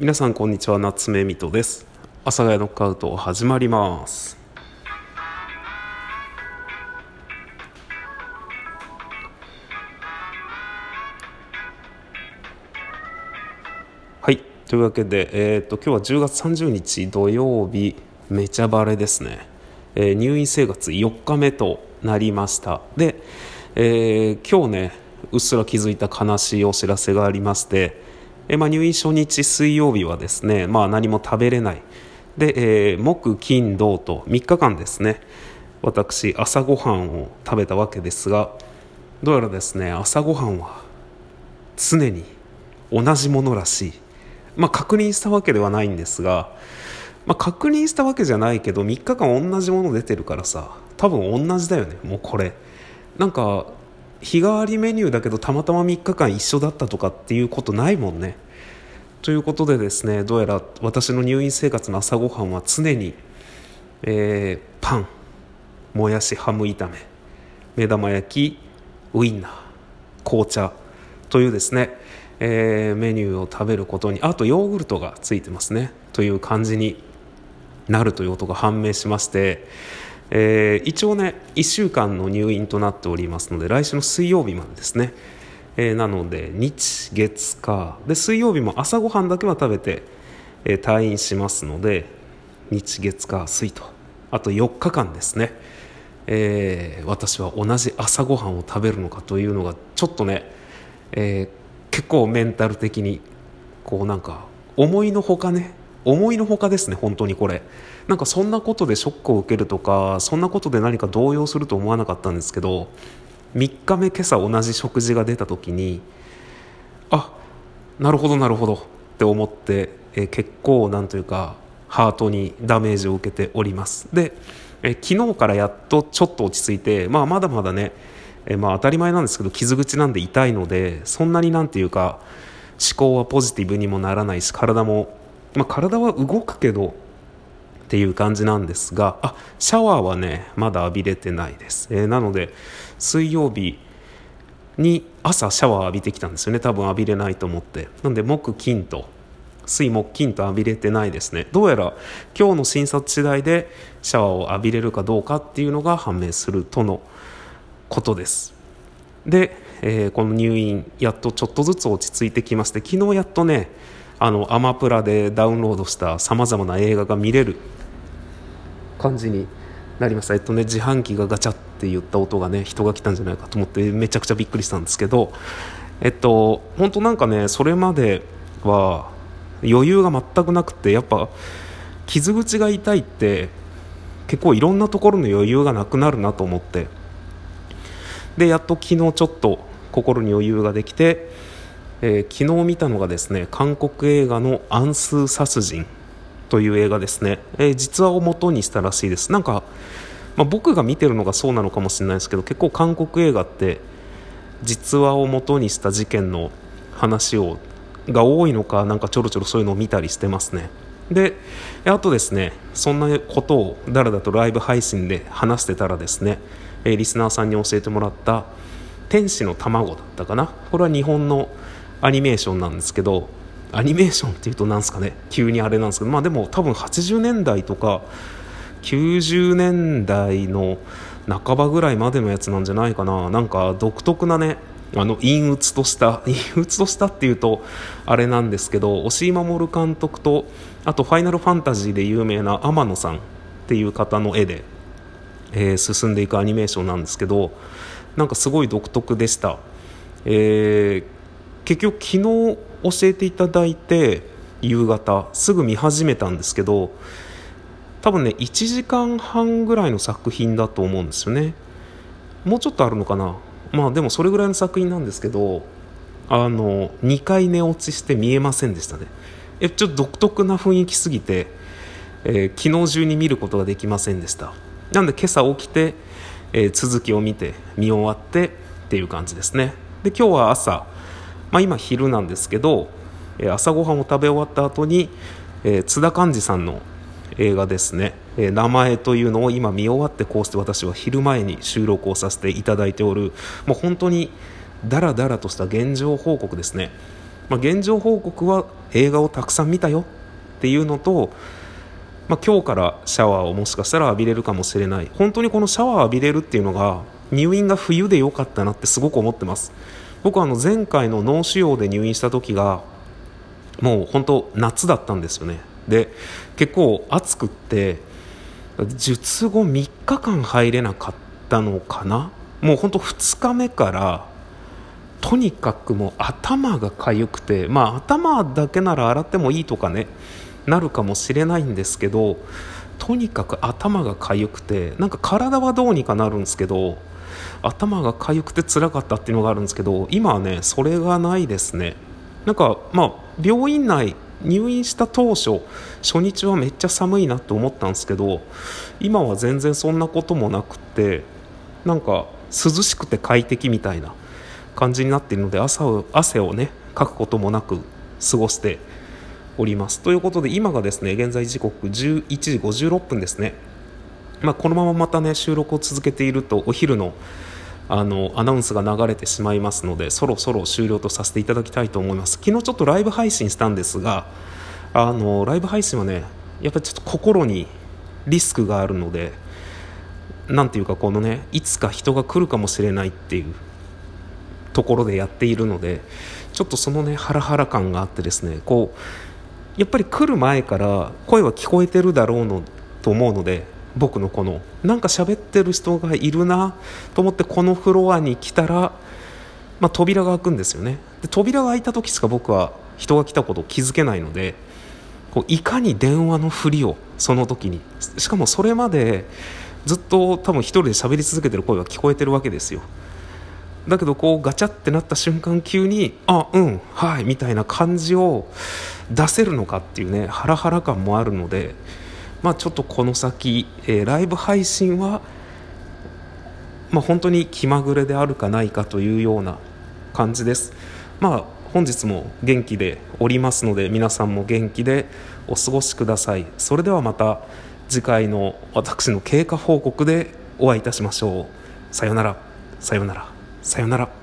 皆さんこんにちは夏目みとです。阿佐ヶ谷ノックアウト始まります。はいというわけで、えーと、今日は10月30日土曜日。めちゃバレですね、えー、入院生活4日目となりました。で、えー、今日ねうっすら気づいた悲しいお知らせがありましてえまあ、入院初日水曜日はですね、まあ、何も食べれない。で、えー、木金土と3日間ですね私朝ごはんを食べたわけですがどうやらですね朝ごはんは常に同じものらしい、まあ、確認したわけではないんですが、まあ、確認したわけじゃないけど3日間同じもの出てるからさ多分同じだよねもうこれ。なんか日替わりメニューだけどたまたま3日間一緒だったとかっていうことないもんね。ということでですねどうやら私の入院生活の朝ごはんは常に、えー、パンもやしハム炒め目玉焼きウインナー紅茶というですね、えー、メニューを食べることにあとヨーグルトがついてますねという感じになるということが判明しましてえー、一応ね1週間の入院となっておりますので来週の水曜日までですね、えー、なので日月火。で水曜日も朝ごはんだけは食べて、えー、退院しますので日月火水と。あと4日間ですね、え私は同じ朝ごはんを食べるのかというのがちょっとね、え結構メンタル的にこうなんか思いのほかね。思いのほかですね本当にこれ。なんかそんなことでショックを受けるとかそんなことで何か動揺すると思わなかったんですけど3日目今朝同じ食事が出た時にあなるほどなるほどって思って、え結構なんというかハートにダメージを受けております。で、え昨日からやっとちょっと落ち着いて、まあ、まだまだね、えまあ、当たり前なんですけど傷口なんで痛いのでそんなになんていうか思考はポジティブにもならないし体も、まあ、体は動くけどっていう感じなんですがあシャワーはねまだ浴びれてないです、えー、なので水曜日に朝シャワー浴びてきたんですよね。多分浴びれないと思って。なんで木金と水木金と浴びれてないですね。どうやら今日の診察次第でシャワーを浴びれるかどうかっていうのが判明するとのことです。で、えー、この入院やっとちょっとずつ落ち着いてきまして昨日やっとねあのアマプラでダウンロードしたさまざまな映画が見れる感じになりました。えっとね自販機がガチャって言った音がね人が来たんじゃないかと思ってめちゃくちゃびっくりしたんですけどえっと本当なんかねそれまでは余裕が全くなくてやっぱ傷口が痛いって結構いろんなところの余裕がなくなるなと思って。でやっと昨日ちょっと心に余裕ができて、えー、昨日見たのがですね韓国映画の「暗数殺人」という映画ですね、えー、実話を元にしたらしいです。なんか、まあ、僕が見てるのがそうなのかもしれないですけど結構韓国映画って実話を元にした事件の話をが多いのかなんかちょろちょろそういうのを見たりしてますね。であとですねそんなことをだらだとライブ配信で話してたらですね、えー、リスナーさんに教えてもらった「天使の卵」だったかな？これは日本のアニメーションなんですけどアニメーションっていうとなんすかね？急にあれなんですけどまあでも多分80年代とか90年代の半ばぐらいまでのやつなんじゃないかな。なんか独特なねあの陰鬱とした 陰鬱としたっていうとあれなんですけど押井守監督とあと「ファイナルファンタジー」で有名な天野さんっていう方の絵で、えー、進んでいくアニメーションなんですけどなんかすごい独特でした、えー、結局昨日教えていただいて夕方すぐ見始めたんですけど多分ね1時間半ぐらいの作品だと思うんですよね。もうちょっとあるのかな。まあでもそれぐらいの作品なんですけどあの2回寝落ちして見えませんでしたね。えちょっと独特な雰囲気すぎて、えー、昨日中に見ることができませんでした。なんで今朝起きて、えー、続きを見て見終わってっていう感じですね。で今日は朝まあ、今昼なんですけど、え朝ごはんを食べ終わった後に、えー、津田寛治さんの映画ですね、えー、名前というのを今見終わってこうして私は昼前に収録をさせていただいておる。もう本当にだらだらとした現状報告ですね、まあ、現状報告は映画をたくさん見たよっていうのと、まあ、今日からシャワーをもしかしたら浴びれるかもしれない。本当にこのシャワー浴びれるっていうのが入院が冬でよかったなってすごく思ってます。僕はあの前回の脳腫瘍で入院した時がもう本当夏だったんですよね。で結構暑くって術後3日間入れなかったのかな？もう本当2日目からとにかくもう頭が痒くてまあ頭だけなら洗ってもいいとかねなるかもしれないんですけどとにかく頭が痒くてなんか体はどうにかなるんですけど頭が痒くて辛かったっていうのがあるんですけど今はねそれがないですね。なんかまあ病院内入院した当初初日はめっちゃ寒いなって思ったんですけど今は全然そんなこともなくてなんか涼しくて快適みたいな感じになっているので朝を汗をねかくこともなく過ごしております。ということで今がですね現在時刻11時56分ですね、まあ、このまままたね収録を続けているとお昼のあのアナウンスが流れてしまいますのでそろそろ終了とさせていただきたいと思います。昨日ちょっとライブ配信したんですがあのライブ配信はねやっぱりちょっと心にリスクがあるのでなんていうかこのねいつか人が来るかもしれないっていうところでやっているのでちょっとそのねハラハラ感があってですねこうやっぱり来る前から声は聞こえてるだろうのと思うので僕のこのなんか喋ってる人がいるなと思ってこのフロアに来たら、まあ、扉が開くんですよね。で扉が開いた時しか僕は人が来たことを気づけないのでこういかに電話のふりをその時にしかもそれまでずっと多分一人で喋り続けてる声は聞こえてるわけですよ。だけどこうガチャってなった瞬間急にあうんはいみたいな感じを出せるのかっていうねハラハラ感もあるのでまあ、ちょっとこの先、えー、ライブ配信は、まあ、本当に気まぐれであるかないかというような感じです。まあ本日も元気でおりますので皆さんも元気でお過ごしください。それではまた次回の私の経過報告でお会いいたしましょう。さよなら。さよなら。さよなら。